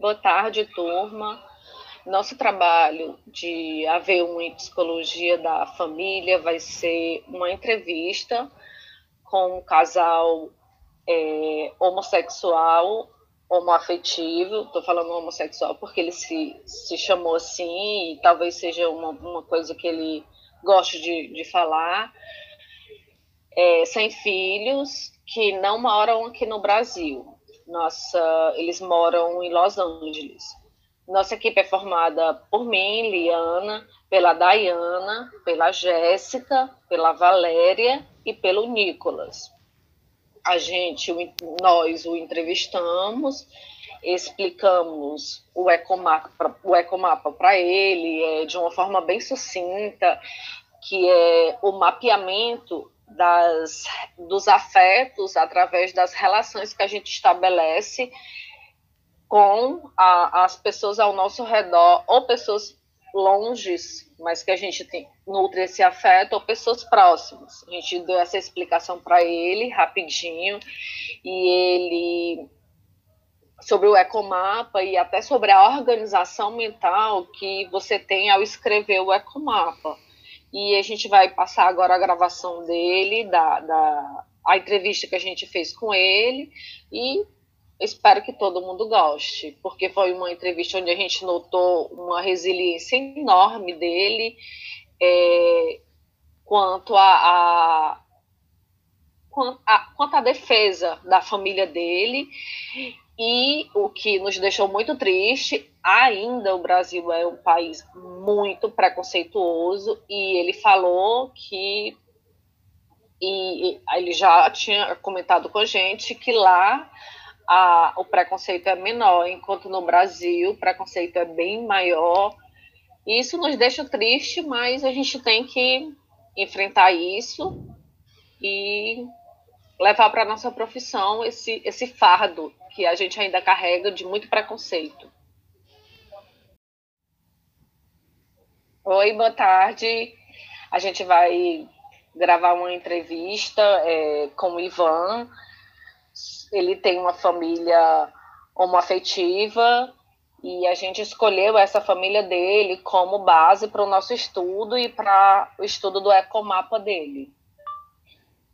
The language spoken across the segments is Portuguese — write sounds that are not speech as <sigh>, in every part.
Boa tarde, turma. Nosso trabalho de AV1 em Psicologia da Família vai ser uma entrevista com um casal é, homossexual, homoafetivo. Estou falando homossexual porque ele se, se chamou assim e talvez seja uma, uma coisa que ele goste de, de falar. É, sem filhos, que não moram aqui no Brasil. Nossa, eles moram em Los Angeles. Nossa equipe é formada por mim, Liana, pela Dayana, pela Jéssica, pela Valéria e pelo Nicolas. A gente, nós o entrevistamos, explicamos o ecomapa, o ecomapa para ele é, de uma forma bem sucinta, que é o mapeamento das, dos afetos através das relações que a gente estabelece com a, as pessoas ao nosso redor, ou pessoas longes, mas que a gente tem, nutre esse afeto, ou pessoas próximas. A gente deu essa explicação para ele rapidinho, e ele sobre o ecomapa e até sobre a organização mental que você tem ao escrever o ecomapa. E a gente vai passar agora a gravação dele, da, da a entrevista que a gente fez com ele, e espero que todo mundo goste, porque foi uma entrevista onde a gente notou uma resiliência enorme dele é, quanto a, a quanto, à defesa da família dele e o que nos deixou muito triste, ainda o Brasil é um país muito preconceituoso e ele falou que e ele já tinha comentado com a gente que lá a, o preconceito é menor, enquanto no Brasil o preconceito é bem maior. Isso nos deixa triste, mas a gente tem que enfrentar isso e levar para nossa profissão esse, esse fardo que a gente ainda carrega de muito preconceito. Oi, boa tarde. A gente vai gravar uma entrevista é, com o Ivan ele tem uma família homoafetiva e a gente escolheu essa família dele como base para o nosso estudo e para o estudo do ecomapa dele.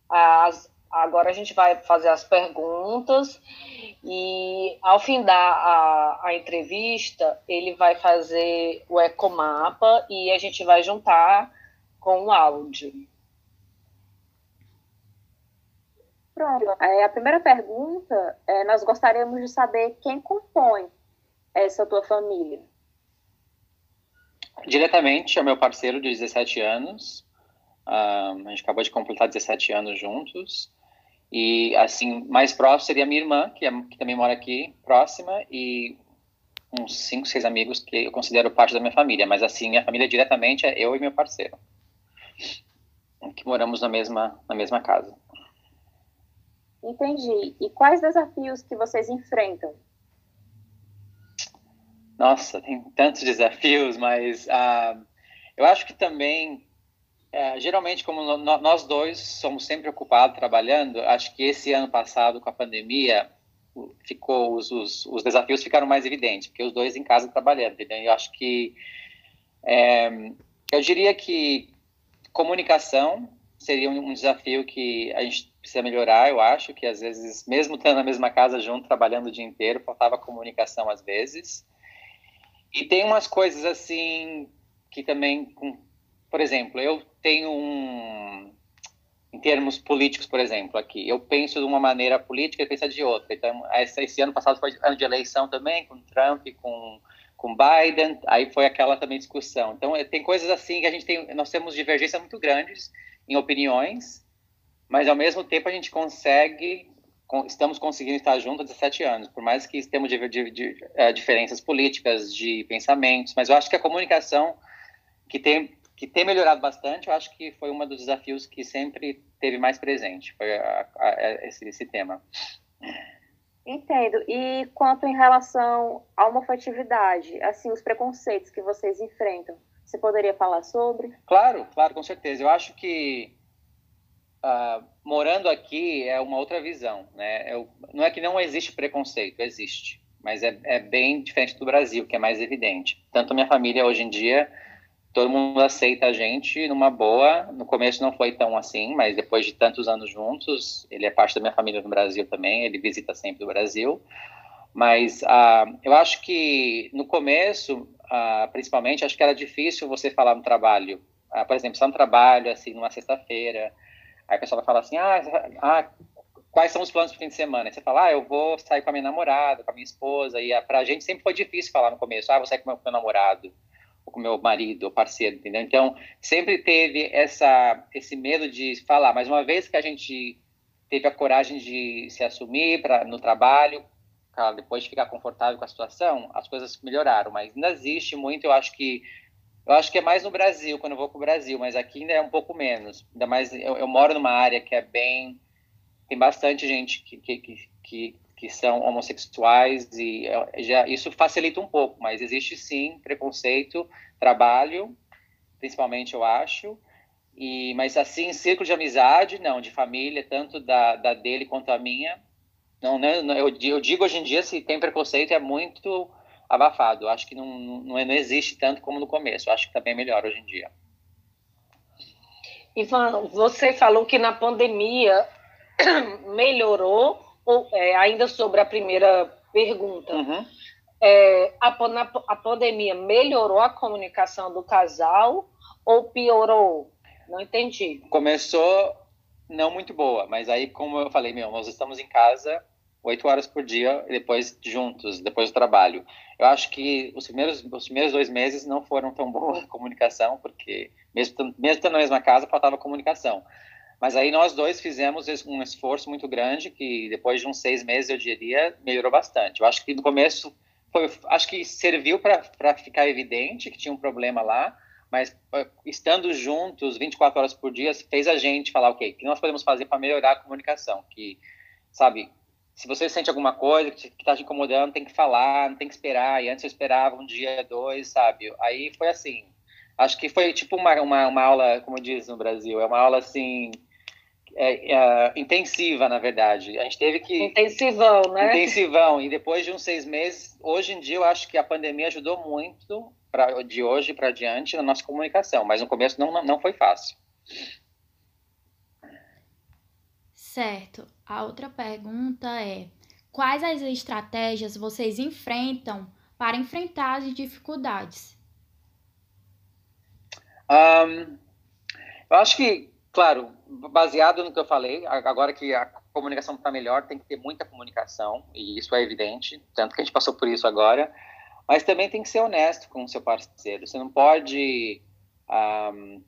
As, agora a gente vai fazer as perguntas e ao fim da a, a entrevista ele vai fazer o ecomapa e a gente vai juntar com o áudio. Pronto. É, a primeira pergunta, é, nós gostaríamos de saber quem compõe essa tua família. Diretamente é meu parceiro de 17 anos. Uh, a gente acabou de completar 17 anos juntos. E, assim, mais próximo seria minha irmã, que, é, que também mora aqui, próxima, e uns 5, 6 amigos que eu considero parte da minha família. Mas, assim, minha família diretamente é eu e meu parceiro, que moramos na mesma, na mesma casa. Entendi. E quais desafios que vocês enfrentam? Nossa, tem tantos <laughs> desafios, mas uh, eu acho que também, uh, geralmente, como no, nós dois somos sempre ocupados trabalhando, acho que esse ano passado, com a pandemia, ficou os, os, os desafios ficaram mais evidentes, porque os dois em casa trabalhando, entendeu? Eu acho que, é, eu diria que comunicação seria um desafio que a gente precisa melhorar, eu acho, que às vezes, mesmo estando na mesma casa junto, trabalhando o dia inteiro, faltava comunicação às vezes. E tem umas coisas assim que também, por exemplo, eu tenho um em termos políticos, por exemplo, aqui, eu penso de uma maneira política e pensa de outra. Então, esse ano passado foi ano de eleição também, com Trump, com com Biden, aí foi aquela também discussão. Então, tem coisas assim que a gente tem, nós temos divergências muito grandes em opiniões, mas ao mesmo tempo a gente consegue, estamos conseguindo estar juntos há 17 anos, por mais que temos é, diferenças políticas, de pensamentos, mas eu acho que a comunicação que tem que tem melhorado bastante, eu acho que foi um dos desafios que sempre teve mais presente, foi a, a, esse, esse tema. Entendo. E quanto em relação à homofetividade, assim, os preconceitos que vocês enfrentam, você poderia falar sobre? Claro, claro, com certeza. Eu acho que uh, morando aqui é uma outra visão, né? Eu, não é que não existe preconceito, existe. mas é, é bem diferente do Brasil, que é mais evidente. Tanto a minha família hoje em dia, todo mundo aceita a gente numa boa. No começo não foi tão assim, mas depois de tantos anos juntos, ele é parte da minha família no Brasil também, ele visita sempre o Brasil. Mas uh, eu acho que no começo, uh, principalmente, acho que era difícil você falar no trabalho. Uh, por exemplo, é um trabalho, assim, numa sexta-feira, aí a pessoa vai falar assim, ah, ah quais são os planos para o fim de semana? Você fala, ah, eu vou sair com a minha namorada, com a minha esposa, e para a gente sempre foi difícil falar no começo, ah, vou sair com o meu, namorado, com meu marido, parceiro, entendeu? Então, sempre teve essa, esse medo de falar, mas uma vez que a gente teve a coragem de se assumir pra, no trabalho, depois de ficar confortável com a situação, as coisas melhoraram, mas ainda existe muito, eu acho que eu acho que é mais no Brasil, quando eu vou para o Brasil, mas aqui ainda é um pouco menos. Ainda mais, eu, eu, moro numa área que é bem... Tem bastante gente que, que, que, que são homossexuais e já isso facilita um pouco, mas existe sim preconceito, trabalho, principalmente eu acho, e mas assim círculo de amizade, não, de família, tanto da, da dele quanto a minha, não, não eu, eu digo hoje em dia se tem preconceito é muito abafado. Acho que não, não, não existe tanto como no começo. Acho que está bem melhor hoje em dia. Ivan, você falou que na pandemia <clears throat> melhorou, ou, é, ainda sobre a primeira pergunta, uhum. é, a, a pandemia melhorou a comunicação do casal ou piorou? Não entendi. Começou não muito boa, mas aí, como eu falei, meu, nós estamos em casa oito horas por dia, depois juntos, depois do trabalho. Eu acho que os primeiros, os primeiros dois meses não foram tão boa a comunicação, porque mesmo, mesmo estando na mesma casa, faltava comunicação. Mas aí nós dois fizemos um esforço muito grande, que depois de uns seis meses, eu diria, melhorou bastante. Eu acho que no começo, foi, acho que serviu para ficar evidente que tinha um problema lá, mas estando juntos 24 horas por dia, fez a gente falar, ok, o que nós podemos fazer para melhorar a comunicação? Que, sabe, se você sente alguma coisa que está te incomodando, tem que falar, não tem que esperar. E antes eu esperava um dia, dois, sabe? Aí foi assim. Acho que foi tipo uma, uma, uma aula, como diz no Brasil, é uma aula assim. É, é, intensiva, na verdade. A gente teve que. Intensivão, né? Intensivão. E depois de uns seis meses, hoje em dia, eu acho que a pandemia ajudou muito, pra, de hoje para diante, na nossa comunicação. Mas no começo não, não foi fácil. Certo. A outra pergunta é: quais as estratégias vocês enfrentam para enfrentar as dificuldades? Um, eu acho que, claro, baseado no que eu falei, agora que a comunicação está melhor, tem que ter muita comunicação, e isso é evidente, tanto que a gente passou por isso agora, mas também tem que ser honesto com o seu parceiro. Você não pode um,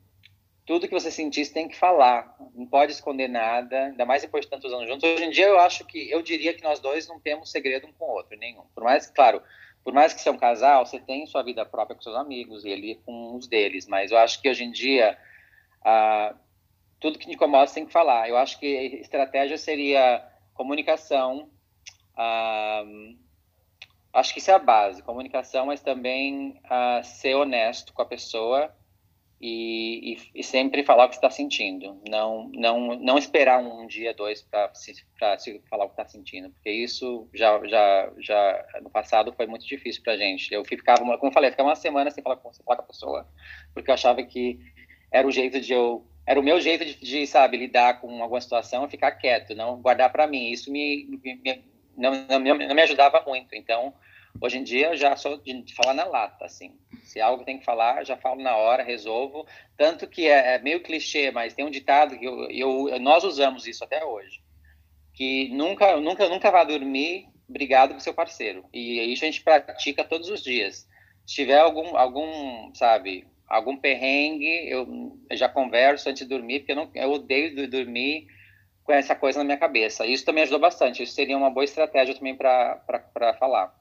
tudo que você sentir, você tem que falar. Não pode esconder nada, ainda mais depois de tantos anos juntos. Hoje em dia, eu acho que, eu diria que nós dois não temos segredo um com o outro, nenhum. Por mais, claro, por mais que seja um casal, você tem sua vida própria com seus amigos e ele com os deles. Mas eu acho que hoje em dia, ah, tudo que incomoda, você tem que falar. Eu acho que estratégia seria comunicação. Ah, acho que isso é a base, comunicação, mas também ah, ser honesto com a pessoa e, e, e, sempre falar o que está sentindo, não não não esperar um, dia dois para se, se falar o que está sentindo, porque isso já já já no passado foi muito difícil para gente. Eu ficava, como eu falei, ficava uma semana sem falar sem falar com a pessoa, porque eu achava que era o jeito de eu era o meu jeito de, de sabe lidar com alguma situação, e ficar quieto, não guardar para mim. Isso me, me não, não, não me ajudava muito. Então Hoje em dia eu já sou de falar na lata, assim. Se é algo tem que falar, já falo na hora, resolvo. Tanto que é, é meio clichê, mas tem um ditado que eu, eu, nós usamos isso até hoje, que nunca, nunca, nunca vá dormir brigado com seu parceiro. E isso a gente pratica todos os dias. Se tiver algum, algum, sabe, algum perrengue, eu já converso antes de dormir, porque eu, não, eu odeio dormir com essa coisa na minha cabeça. Isso também ajudou bastante. Isso seria uma boa estratégia também para falar.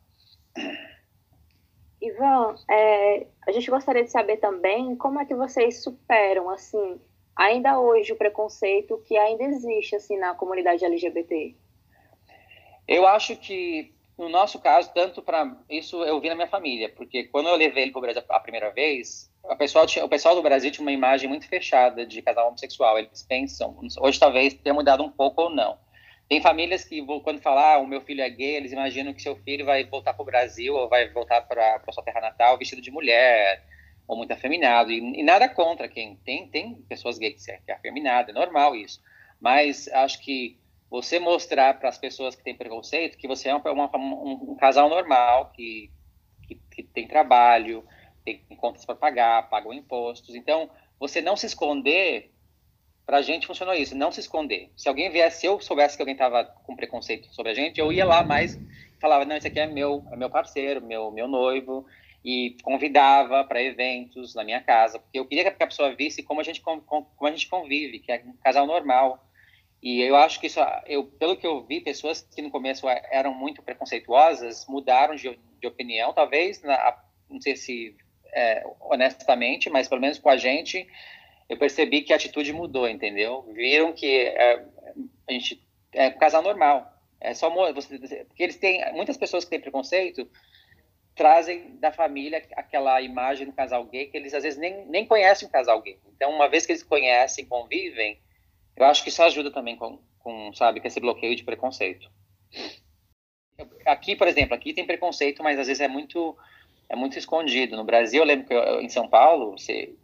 Ivan, é, a gente gostaria de saber também como é que vocês superam, assim, ainda hoje o preconceito que ainda existe, assim, na comunidade LGBT. Eu acho que, no nosso caso, tanto para isso eu vi na minha família, porque quando eu levei ele para o Brasil a primeira vez, a o pessoal do Brasil tinha uma imagem muito fechada de casal homossexual. Eles pensam, hoje talvez tenha mudado um pouco ou não, tem famílias que, quando falar ah, o meu filho é gay, eles imaginam que seu filho vai voltar para o Brasil ou vai voltar para sua terra natal vestido de mulher ou muito afeminado. E, e nada contra quem tem, tem pessoas gays que é afeminado, é normal isso. Mas acho que você mostrar para as pessoas que têm preconceito que você é uma, uma, um, um, casal normal, que, que, que tem trabalho, tem contas para pagar, pagam impostos. Então, você não se esconder para a gente funcionou isso, não se esconder. Se alguém viesse, se eu soubesse que alguém estava com preconceito sobre a gente, eu ia lá mais falava, não, esse aqui é meu, é meu parceiro, meu, meu noivo, e convidava para eventos na minha casa, porque eu queria que a pessoa visse como a gente, como, a gente convive, que é um casal normal. E eu acho que isso, eu, pelo que eu vi, pessoas que no começo eram muito preconceituosas mudaram de, de opinião, talvez, na, não sei se é, honestamente, mas pelo menos com a gente, eu percebi que a atitude mudou, entendeu? Viram que é, a gente é casal normal. É só você, porque eles têm muitas pessoas que têm preconceito trazem da família aquela imagem do casal gay que eles às vezes nem, nem conhecem o casal gay. Então, uma vez que eles conhecem, convivem, eu acho que isso ajuda também com, com sabe, com esse bloqueio de preconceito. Aqui, por exemplo, aqui tem preconceito, mas às vezes é muito é muito escondido. No Brasil, eu lembro que eu, em São Paulo, você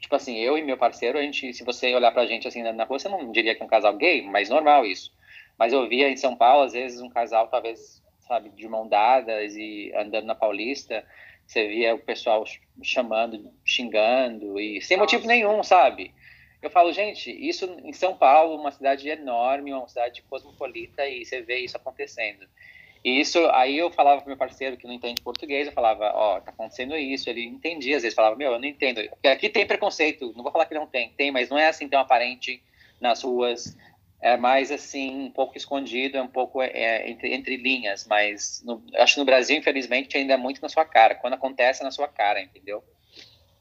tipo assim, eu e meu parceiro, a gente, se você olhar pra gente assim na rua, você não diria que é um casal gay, mas normal isso. Mas eu via em São Paulo, às vezes, um casal, talvez, sabe, de mão dadas e andando na Paulista, você via o pessoal chamando, xingando, e sem Nossa. motivo nenhum, sabe? Eu falo, gente, isso em São Paulo, uma cidade enorme, uma cidade cosmopolita, e você vê isso acontecendo. E isso, aí eu falava pro meu parceiro que não entende português, eu falava, ó, oh, tá acontecendo isso. Ele entendia, às vezes falava, meu, eu não entendo. Porque aqui tem preconceito, não vou falar que não tem, tem, mas não é assim tão aparente nas ruas. É mais assim, um pouco escondido, é um pouco é, entre, entre linhas, mas no, acho que no Brasil, infelizmente, ainda é muito na sua cara. Quando acontece, é na sua cara, entendeu?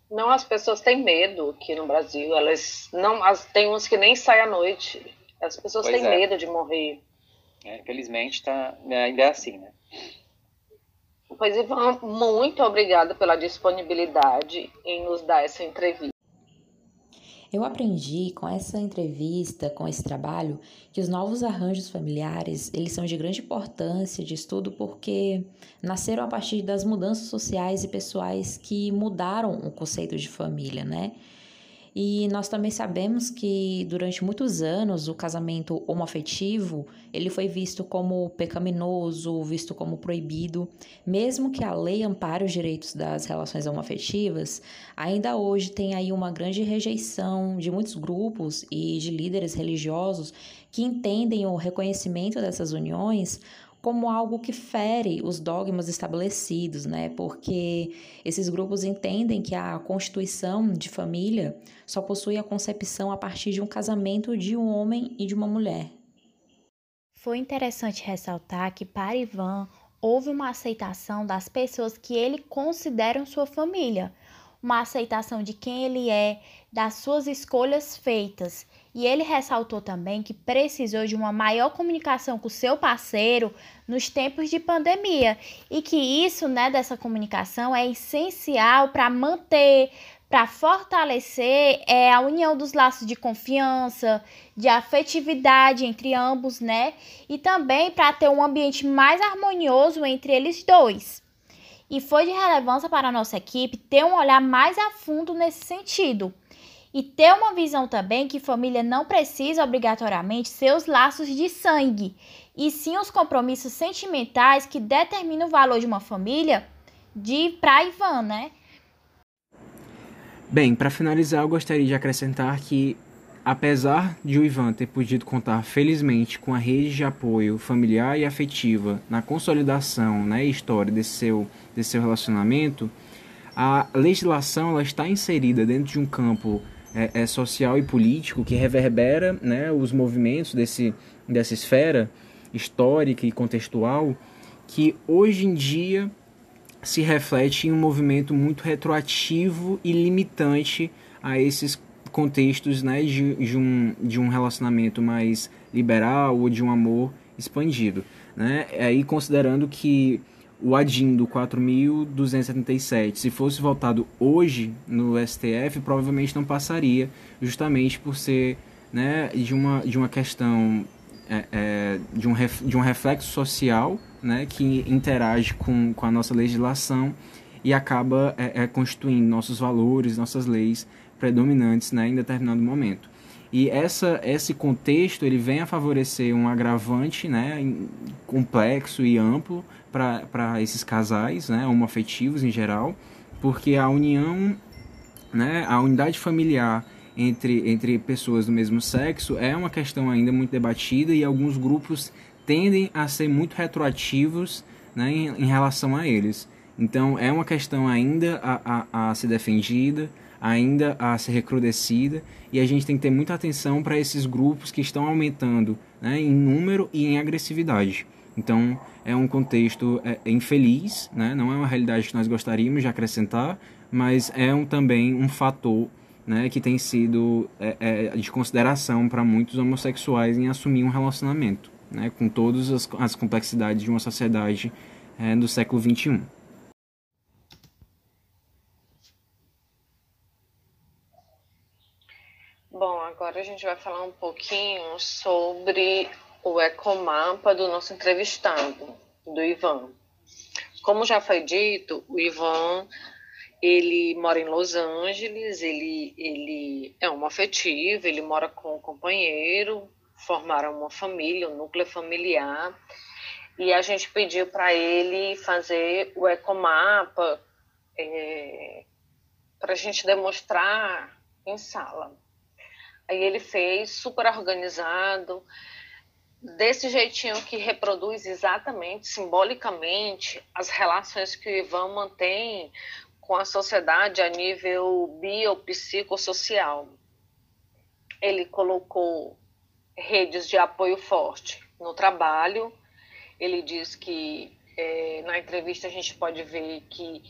Não, as pessoas têm medo aqui no Brasil. Elas não, as, tem uns que nem saem à noite. As pessoas pois têm é. medo de morrer. É, infelizmente, tá, né, ainda é assim, né? Pois, Ivan, muito obrigada pela disponibilidade em nos dar essa entrevista. Eu aprendi com essa entrevista, com esse trabalho, que os novos arranjos familiares, eles são de grande importância de estudo porque nasceram a partir das mudanças sociais e pessoais que mudaram o conceito de família, né? E nós também sabemos que durante muitos anos o casamento homoafetivo, ele foi visto como pecaminoso, visto como proibido, mesmo que a lei ampare os direitos das relações homoafetivas, ainda hoje tem aí uma grande rejeição de muitos grupos e de líderes religiosos que entendem o reconhecimento dessas uniões como algo que fere os dogmas estabelecidos, né? Porque esses grupos entendem que a constituição de família só possui a concepção a partir de um casamento de um homem e de uma mulher. Foi interessante ressaltar que para Ivan houve uma aceitação das pessoas que ele considera sua família, uma aceitação de quem ele é, das suas escolhas feitas e ele ressaltou também que precisou de uma maior comunicação com o seu parceiro nos tempos de pandemia e que isso, né, dessa comunicação é essencial para manter, para fortalecer é, a união dos laços de confiança, de afetividade entre ambos, né? E também para ter um ambiente mais harmonioso entre eles dois. E foi de relevância para a nossa equipe ter um olhar mais a fundo nesse sentido e ter uma visão também que família não precisa obrigatoriamente ser os laços de sangue, e sim os compromissos sentimentais que determinam o valor de uma família de para Ivan, né? Bem, para finalizar, eu gostaria de acrescentar que, apesar de o Ivan ter podido contar felizmente com a rede de apoio familiar e afetiva na consolidação né, história desse seu, desse seu relacionamento, a legislação ela está inserida dentro de um campo é, é, social e político que reverbera né, os movimentos desse, dessa esfera histórica e contextual que hoje em dia se reflete em um movimento muito retroativo e limitante a esses contextos né, de, de, um, de um relacionamento mais liberal ou de um amor expandido. Né? Aí considerando que o ADIM do 4.277, se fosse votado hoje no STF, provavelmente não passaria, justamente por ser né, de, uma, de uma questão é, é, de, um ref, de um reflexo social né, que interage com, com a nossa legislação e acaba é, é, constituindo nossos valores, nossas leis predominantes né, em determinado momento. E essa, esse contexto ele vem a favorecer um agravante né, complexo e amplo para esses casais, né, homoafetivos em geral, porque a união, né, a unidade familiar entre, entre pessoas do mesmo sexo é uma questão ainda muito debatida e alguns grupos tendem a ser muito retroativos né, em, em relação a eles. Então é uma questão ainda a, a, a ser defendida, ainda a ser recrudescida e a gente tem que ter muita atenção para esses grupos que estão aumentando né, em número e em agressividade. Então é um contexto é, infeliz, né, não é uma realidade que nós gostaríamos de acrescentar, mas é um, também um fator né, que tem sido é, é, de consideração para muitos homossexuais em assumir um relacionamento, né, com todas as, as complexidades de uma sociedade é, do século XXI. Bom, agora a gente vai falar um pouquinho sobre o ecomapa do nosso entrevistado, do Ivan. Como já foi dito, o Ivan ele mora em Los Angeles, ele, ele é um afetivo, ele mora com um companheiro, formaram uma família, um núcleo familiar, e a gente pediu para ele fazer o ecomapa é, para a gente demonstrar em sala. Aí ele fez, super organizado, desse jeitinho que reproduz exatamente, simbolicamente, as relações que o Ivan mantém com a sociedade a nível biopsicossocial. Ele colocou redes de apoio forte no trabalho. Ele diz que é, na entrevista a gente pode ver que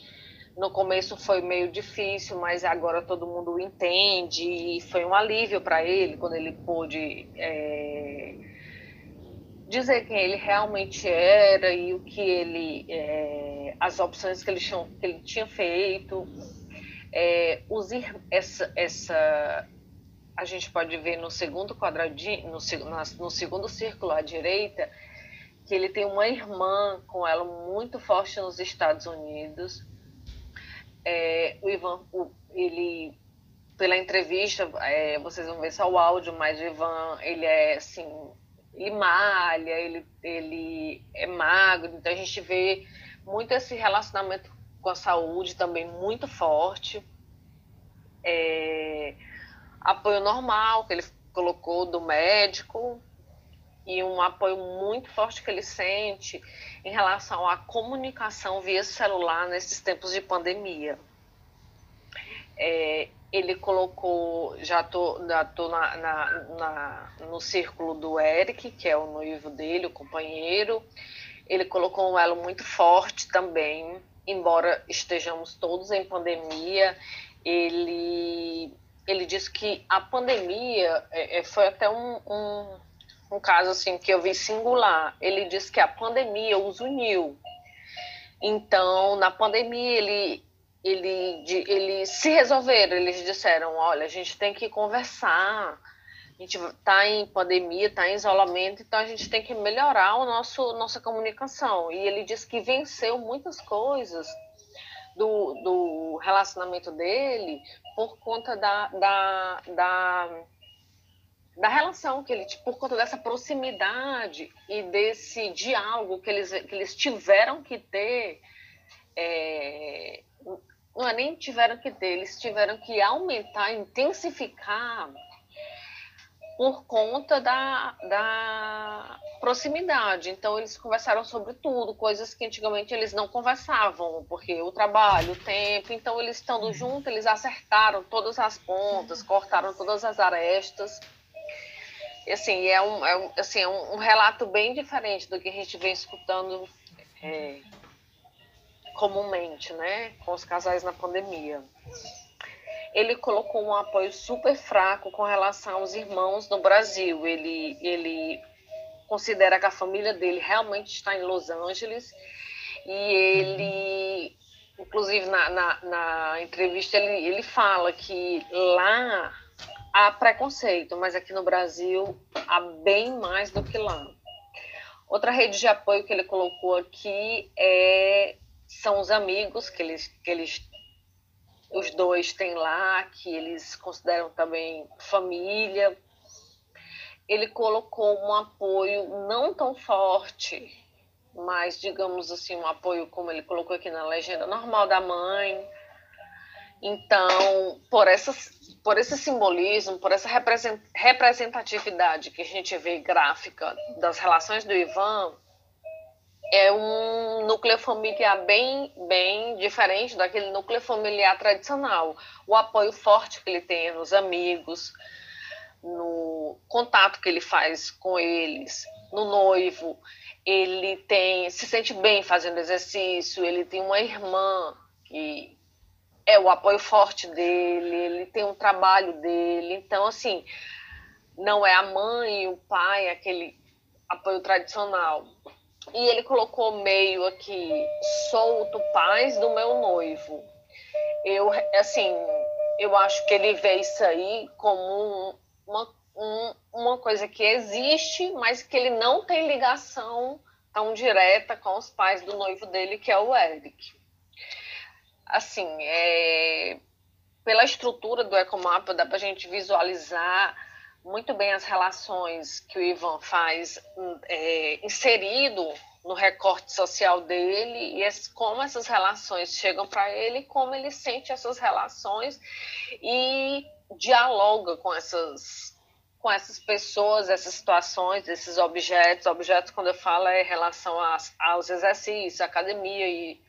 no começo foi meio difícil, mas agora todo mundo entende e foi um alívio para ele quando ele pôde é, dizer quem ele realmente era e o que ele, é, as opções que ele tinha, que ele tinha feito. É, os, essa, essa a gente pode ver no segundo quadradinho, no, no segundo círculo à direita, que ele tem uma irmã com ela muito forte nos Estados Unidos é, o Ivan, o, ele, pela entrevista, é, vocês vão ver só o áudio, mas o Ivan, ele é assim, ele malha, ele, ele é magro, então a gente vê muito esse relacionamento com a saúde também muito forte. É, apoio normal que ele colocou do médico e um apoio muito forte que ele sente em relação à comunicação via celular nesses tempos de pandemia. É, ele colocou, já tô, já tô na, na, na, no círculo do Eric, que é o noivo dele, o companheiro. Ele colocou um elo muito forte também, embora estejamos todos em pandemia. Ele, ele disse que a pandemia é, é foi até um, um um caso assim que eu vi singular. Ele disse que a pandemia os uniu. Então, na pandemia, ele, ele, eles se resolveram. Eles disseram: olha, a gente tem que conversar. A gente está em pandemia, está em isolamento, então a gente tem que melhorar o nosso nossa comunicação. E ele disse que venceu muitas coisas do, do relacionamento dele por conta da, da, da da relação que ele por conta dessa proximidade e desse diálogo que eles, que eles tiveram que ter é, não é nem tiveram que ter eles tiveram que aumentar intensificar por conta da, da proximidade. Então, eles conversaram sobre tudo, coisas que antigamente eles não conversavam, porque o trabalho, o tempo. Então, eles estando juntos, eles acertaram todas as pontas, cortaram todas as arestas assim, é um, é um, assim, é um, um, relato bem diferente do que a gente vem escutando é, comumente, né, com os casais na pandemia. Ele colocou um apoio super fraco com relação aos irmãos no Brasil. Ele, ele considera que a família dele realmente está em Los Angeles e ele, inclusive na, na, na entrevista, ele, ele fala que lá há preconceito, mas aqui no Brasil há bem mais do que lá. Outra rede de apoio que ele colocou aqui é, são os amigos que eles, que eles os dois têm lá, que eles consideram também família. Ele colocou um apoio não tão forte, mas digamos assim, um apoio como ele colocou aqui na legenda normal da mãe. Então, por, essas, por esse simbolismo, por essa representatividade que a gente vê gráfica das relações do Ivan, é um núcleo familiar bem, bem diferente daquele núcleo familiar tradicional. O apoio forte que ele tem nos amigos, no contato que ele faz com eles, no noivo, ele tem se sente bem fazendo exercício, ele tem uma irmã que é o apoio forte dele, ele tem um trabalho dele, então assim, não é a mãe o pai aquele apoio tradicional e ele colocou meio aqui, solto paz do meu noivo. Eu, assim, eu acho que ele vê isso aí como uma, um, uma coisa que existe, mas que ele não tem ligação tão direta com os pais do noivo dele, que é o Eric. Assim, é, pela estrutura do Ecomapa, dá para a gente visualizar muito bem as relações que o Ivan faz é, inserido no recorte social dele e como essas relações chegam para ele, como ele sente essas relações e dialoga com essas com essas pessoas, essas situações, esses objetos. Objetos, quando eu falo, é em relação às, aos exercícios, academia e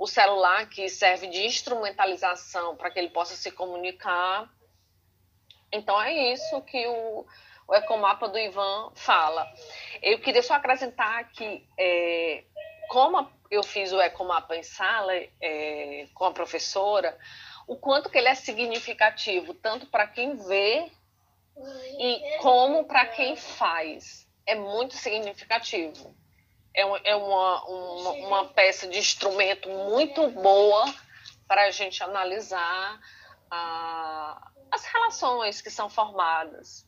o celular que serve de instrumentalização para que ele possa se comunicar então é isso que o, o ecomapa do Ivan fala. Eu queria só acrescentar que, é, como eu fiz o ecomapa em sala é, com a professora, o quanto que ele é significativo, tanto para quem vê e como para quem faz. É muito significativo. É, é uma, uma, uma peça de instrumento muito boa para a gente analisar a, as relações que são formadas